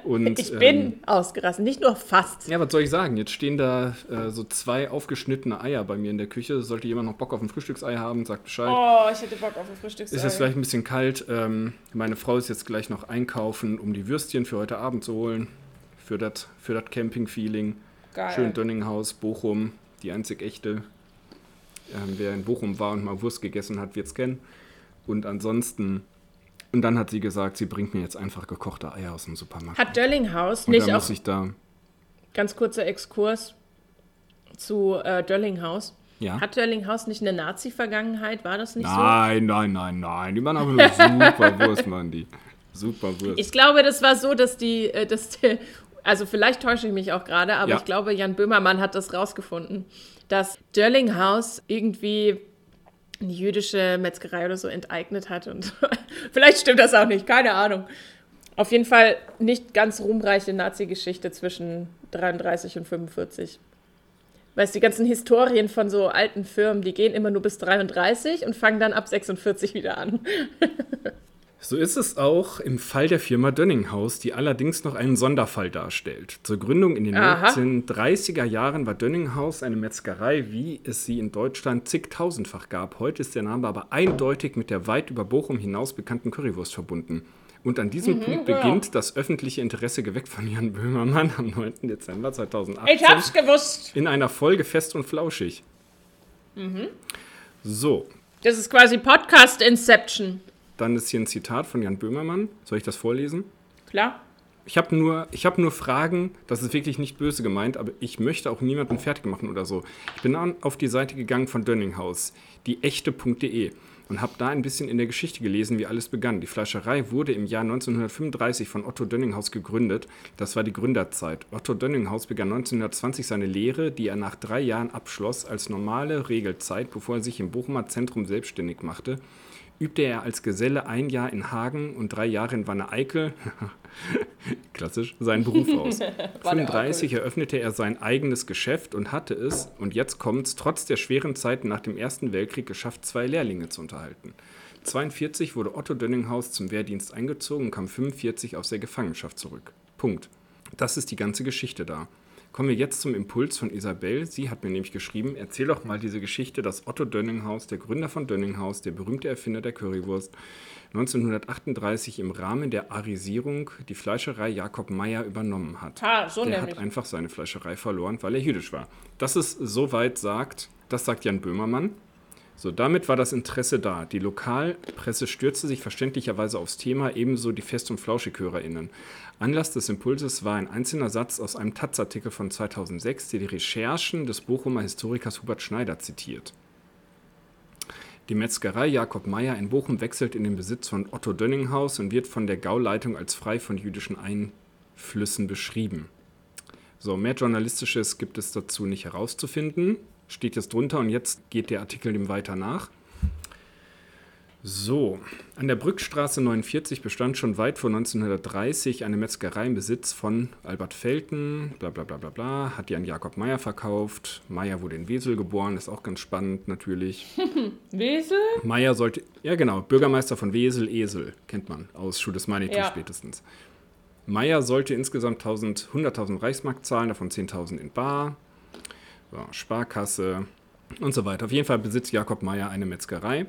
Und, Ich ähm, bin ausgerastet, nicht nur fast. ja, was soll ich sagen? Jetzt stehen da äh, so zwei aufgeschnittene Eier bei mir in der Küche. Sollte jemand noch Bock auf ein Frühstücksei haben, sagt Bescheid. Oh, ich hätte Bock auf ein Frühstücksei. Ist jetzt vielleicht ein bisschen kalt. Ähm, meine Frau ist jetzt gleich noch einkaufen, um die Würstchen für heute Abend zu holen. Für das für Camping-Feeling. Geil. Schön Dönninghaus, Bochum, die einzig echte. Ähm, wer in Bochum war und mal Wurst gegessen hat, wird es kennen. Und ansonsten. Und dann hat sie gesagt, sie bringt mir jetzt einfach gekochte Eier aus dem Supermarkt. Hat Döllinghaus nicht auch, muss ich da. ganz kurzer Exkurs zu äh, Döllinghaus. Ja? Hat Döllinghaus nicht eine Nazi-Vergangenheit? War das nicht so? Nein, nein, nein, nein. Die machen aber nur super Wurst, Mann, die. Super Wurst. Ich glaube, das war so, dass die, äh, dass die also vielleicht täusche ich mich auch gerade, aber Ja. ich glaube, Jan Böhmermann hat das rausgefunden, dass Dörlinghaus irgendwie eine jüdische Metzgerei oder so enteignet hat und vielleicht stimmt das auch nicht, keine Ahnung. Auf jeden Fall nicht ganz ruhmreiche Nazi-Geschichte zwischen 33 und 45. Weißt du, die ganzen Historien von so alten Firmen, die gehen immer nur bis 33 und fangen dann ab 46 wieder an. So ist es auch im Fall der Firma Dönninghaus, die allerdings noch einen Sonderfall darstellt. Zur Gründung in den Aha. 1930er Jahren war Dönninghaus eine Metzgerei, wie es sie in Deutschland zigtausendfach gab. Heute ist der Name aber eindeutig mit der weit über Bochum hinaus bekannten Currywurst verbunden. Und an diesem Punkt beginnt das öffentliche Interesse geweckt von Jan Böhmermann am 9. Dezember 2018 Ich hab's gewusst. in einer Folge Fest und Flauschig. So, Das ist quasi Podcast Inception. Dann ist hier ein Zitat von Jan Böhmermann. Soll ich das vorlesen? Klar. Ich habe nur, ich hab nur Fragen, das ist wirklich nicht böse gemeint, aber ich möchte auch niemanden fertig machen oder so. Ich bin dann auf die Seite gegangen von Dönninghaus, die echte.de und habe da ein bisschen in der Geschichte gelesen, wie alles begann. Die Fleischerei wurde im Jahr 1935 von Otto Dönninghaus gegründet. Das war die Gründerzeit. Otto Dönninghaus begann 1920 seine Lehre, die er nach drei Jahren abschloss, als normale Regelzeit, bevor er sich im Bochumer Zentrum selbstständig machte übte er als Geselle ein Jahr in Hagen und drei Jahre in Wanne-Eickel, klassisch, seinen Beruf aus. 35 eröffnete er sein eigenes Geschäft und hatte es, und jetzt kommt's, trotz der schweren Zeiten nach dem Ersten Weltkrieg geschafft, zwei Lehrlinge zu unterhalten. 42 wurde Otto Dönninghaus zum Wehrdienst eingezogen und kam 45 aus der Gefangenschaft zurück. Punkt. Das ist die ganze Geschichte da. Kommen wir jetzt zum Impuls von Isabel. Sie hat mir nämlich geschrieben, erzähl doch mal diese Geschichte, dass Otto Dönninghaus, der Gründer von Dönninghaus, der berühmte Erfinder der Currywurst, 1938 im Rahmen der Arisierung die Fleischerei Jakob Meyer übernommen hat. Ha, so der nämlich. hat einfach seine Fleischerei verloren, weil er jüdisch war. Dass es soweit sagt, das sagt Jan Böhmermann. So, damit war das Interesse da. Die Lokalpresse stürzte sich verständlicherweise aufs Thema, ebenso die Fest- und FlauschigHörerInnen. Anlass des Impulses war ein einzelner Satz aus einem Taz-Artikel von 2006, der die Recherchen des Bochumer Historikers Hubert Schneider zitiert. Die Metzgerei Jakob Meyer in Bochum wechselt in den Besitz von Otto Dönninghaus und wird von der Gauleitung als frei von jüdischen Einflüssen beschrieben. So, mehr Journalistisches gibt es dazu nicht herauszufinden. Steht jetzt drunter und jetzt geht der Artikel dem weiter nach. So, an der Brückstraße 49 bestand schon weit vor 1930 eine Metzgerei im Besitz von Albert Felten, bla bla bla bla bla, hat die an Jakob Meyer verkauft. Meyer wurde in Wesel geboren, ist auch ganz spannend natürlich. Wesel? Meyer sollte, ja genau, Bürgermeister von Wesel, Esel, kennt man aus Schuh des Manitou Ja. spätestens. Meyer sollte insgesamt 1000, 100.000 Reichsmark zahlen, davon 10.000 in Bar, so, Sparkasse und so weiter. Auf jeden Fall besitzt Jakob Meyer eine Metzgerei.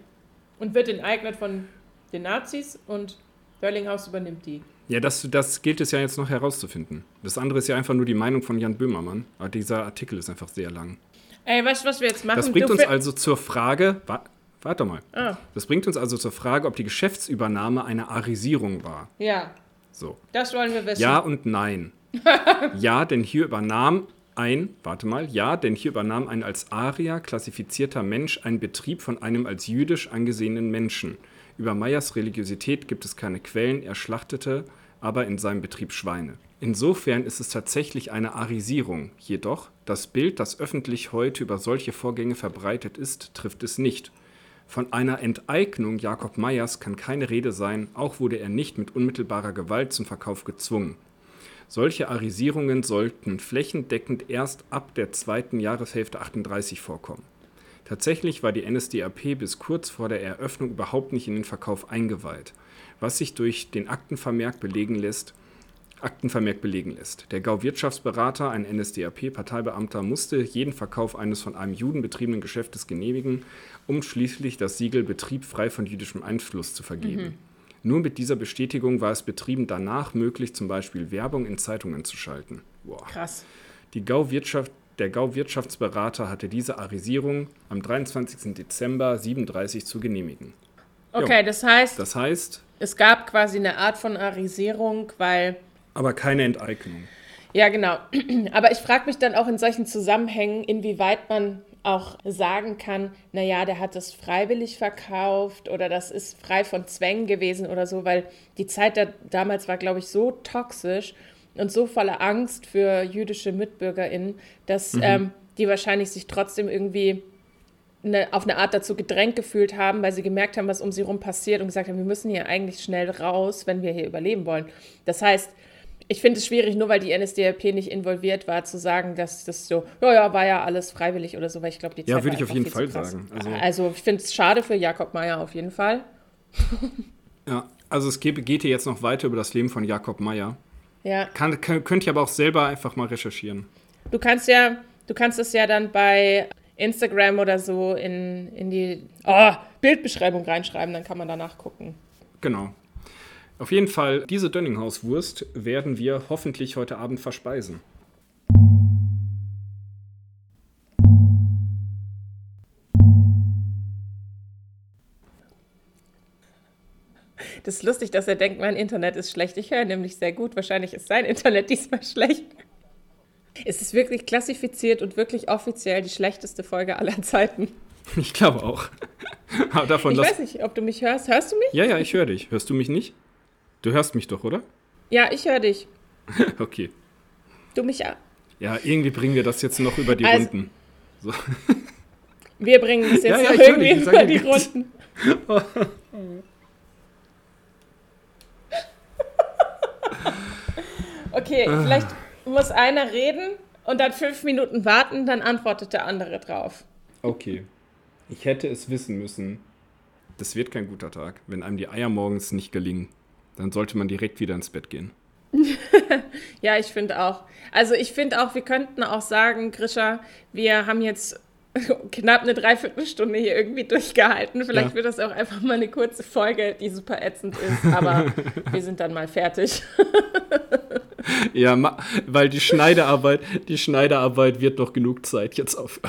Und wird enteignet von den Nazis und Hörlinghaus übernimmt die. Ja, das, das gilt es ja jetzt noch herauszufinden. Das andere ist ja einfach nur die Meinung von Jan Böhmermann. Aber dieser Artikel ist einfach sehr lang. Ey, weißt du, was wir jetzt machen? Das bringt Du uns also zur Frage. Wa warte mal. Ah, Das bringt uns also zur Frage, ob die Geschäftsübernahme eine Arisierung war. ja, So. das wollen wir wissen. Ja und nein. ja, denn hier übernahm ein, warte mal, ja, denn hier übernahm ein als Arier klassifizierter Mensch einen Betrieb von einem als jüdisch angesehenen Menschen. Über Meyers Religiosität gibt es keine Quellen, er schlachtete aber in seinem Betrieb Schweine. Insofern ist es tatsächlich eine Arisierung. Jedoch, das Bild, das öffentlich heute über solche Vorgänge verbreitet ist, trifft es nicht. Von einer Enteignung Jakob Meyers kann keine Rede sein, auch wurde er nicht mit unmittelbarer Gewalt zum Verkauf gezwungen. Solche Arisierungen sollten flächendeckend erst ab der zweiten Jahreshälfte 38 vorkommen. Tatsächlich war die NSDAP bis kurz vor der Eröffnung überhaupt nicht in den Verkauf eingeweiht, was sich durch den Aktenvermerk belegen lässt, Aktenvermerk belegen lässt. Der Gau-Wirtschaftsberater, ein NSDAP-Parteibeamter, musste jeden Verkauf eines von einem Juden betriebenen Geschäftes genehmigen, um schließlich das Siegel Betrieb frei von jüdischem Einfluss zu vergeben. Nur mit dieser Bestätigung war es Betrieben danach möglich, zum Beispiel Werbung in Zeitungen zu schalten. Boah. Krass. Die Gau-Wirtschaft, der Gau-Wirtschaftsberater hatte diese Arisierung am 23. Dezember 37 zu genehmigen. Okay, das heißt, Das heißt, es gab quasi eine Art von Arisierung, weil aber keine Enteignung. Ja, genau. Aber ich frage mich dann auch in solchen Zusammenhängen, inwieweit man auch sagen kann, naja, der hat das freiwillig verkauft oder das ist frei von Zwängen gewesen oder so, weil die Zeit da, damals war, glaube ich, so toxisch und so voller Angst für jüdische MitbürgerInnen, dass ähm, die wahrscheinlich sich trotzdem irgendwie eine, auf eine Art dazu gedrängt gefühlt haben, weil sie gemerkt haben, was um sie rum passiert und gesagt haben, wir müssen hier eigentlich schnell raus, wenn wir hier überleben wollen. Das heißt, ich finde es schwierig, nur weil die NSDAP nicht involviert war, zu sagen, dass das so, ja, ja, war ja alles freiwillig oder so, weil ich glaube, die Zeit Ja, würde ich auf jeden Fall sagen. Also- Also, ich finde es schade für Jakob Meyer auf jeden Fall. Ja, also es geht, geht hier jetzt noch weiter über das Leben von Jakob Meyer. Ja, Kann, kann, könnt ihr aber auch selber einfach mal recherchieren. du kannst ja, du kannst es ja dann bei Instagram oder so in, in die oh, Bildbeschreibung reinschreiben, dann kann man danach gucken. Genau. Auf jeden Fall, diese Dönninghauswurst werden wir hoffentlich heute Abend verspeisen. Das ist lustig, dass er denkt, mein Internet ist schlecht. Ich höre nämlich sehr gut. Wahrscheinlich ist sein Internet diesmal schlecht. Es ist wirklich klassifiziert und wirklich offiziell die schlechteste Folge aller Zeiten. Ich glaube auch. Aber davon Ich weiß nicht, ob du mich hörst. Hörst du mich? Ja, ja, ich höre dich. Hörst du mich nicht? Du hörst mich doch, oder? Ja, ich höre dich. Okay. Du mich auch. Ja, irgendwie bringen wir das jetzt noch über die Also- Runden. So. Wir bringen das jetzt Ja, ja, noch irgendwie. Ich über die nichts. Runden. Okay, vielleicht muss einer reden und dann fünf Minuten warten, dann antwortet der andere drauf. Okay. Ich hätte es wissen müssen. Das wird kein guter Tag. Wenn einem die Eier morgens nicht gelingen, dann sollte man direkt wieder ins Bett gehen. Ja, ich finde auch. Also ich finde auch, wir könnten auch sagen, Grisha, wir haben jetzt knapp eine Dreiviertelstunde hier irgendwie durchgehalten. Vielleicht Ja. wird das auch einfach mal eine kurze Folge, die super ätzend ist, aber wir sind dann mal fertig. Ja, weil die Schneidearbeit, die Schneidearbeit wird doch genug Zeit jetzt auf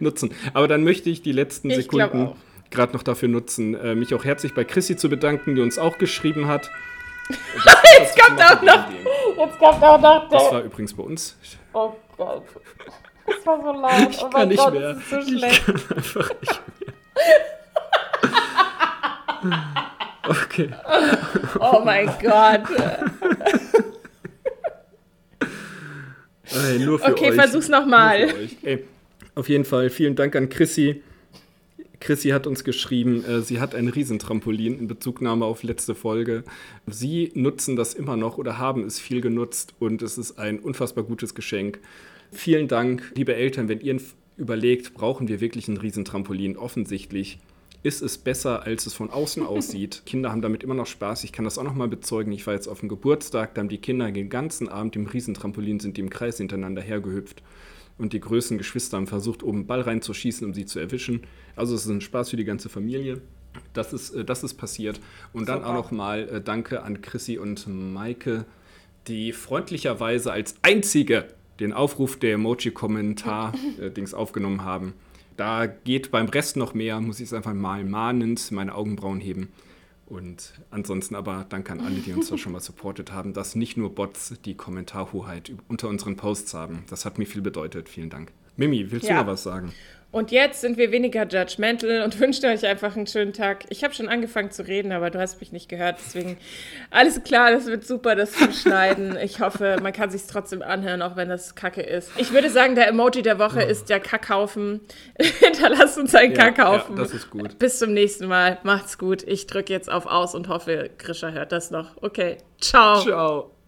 nutzen. Aber dann möchte ich die letzten Ich Sekunden auch. Gerade noch dafür nutzen, äh, mich auch herzlich bei Chrissy zu bedanken, die uns auch geschrieben hat. Jetzt kommt auch noch, jetzt kommt auch noch Das war übrigens bei uns. Oh Gott. Das war so laut. Ich oh kann nicht Gott, mehr. das ist so Ich kann einfach nicht mehr. Okay. Oh mein Gott. Ey, Okay, euch. versuch's nochmal. Auf jeden Fall vielen Dank an Chrissy. Chrissy hat uns geschrieben, äh, sie hat ein Riesentrampolin in Bezugnahme auf letzte Folge. Sie nutzen das immer noch oder haben es viel genutzt und es ist ein unfassbar gutes Geschenk. Vielen Dank, liebe Eltern, wenn ihr überlegt, brauchen wir wirklich ein Riesentrampolin? Offensichtlich ist es besser, als es von außen aussieht. Kinder haben damit immer noch Spaß. Ich kann das auch noch mal bezeugen. Ich war jetzt auf dem Geburtstag, da haben die Kinder den ganzen Abend im Riesentrampolin sind die im Kreis hintereinander hergehüpft. Und die größten Geschwister haben versucht, oben einen Ball reinzuschießen, um sie zu erwischen. Also es ist ein Spaß für die ganze Familie. Das ist, äh, das ist passiert. Und dann Super. auch noch mal äh, Danke an Chrissy und Maike, die freundlicherweise als einzige den Aufruf der Emoji-Kommentar-Dings äh, aufgenommen haben. Da geht beim Rest noch mehr, muss ich es einfach mal mahnend meine Augenbrauen heben. Und ansonsten aber danke an alle, die uns da schon mal supportet haben, dass nicht nur Bots die Kommentarhoheit unter unseren Posts haben. Das hat mir viel bedeutet. Vielen Dank. Mimi, willst ja. du noch was sagen? Und jetzt sind wir weniger judgmental und wünschen euch einfach einen schönen Tag. Ich habe schon angefangen zu reden, aber du hast mich nicht gehört. Deswegen alles klar, das wird super, das zu schneiden. Ich hoffe, man kann sich trotzdem anhören, auch wenn das Kacke ist. Ich würde sagen, der Emoji der Woche ist der Kackhaufen. Hinterlasst uns einen ja, Kackhaufen. Ja, das ist gut. Bis zum nächsten Mal. Macht's gut. Ich drücke jetzt auf Aus und hoffe, Grisha hört das noch. Okay. Ciao. Ciao.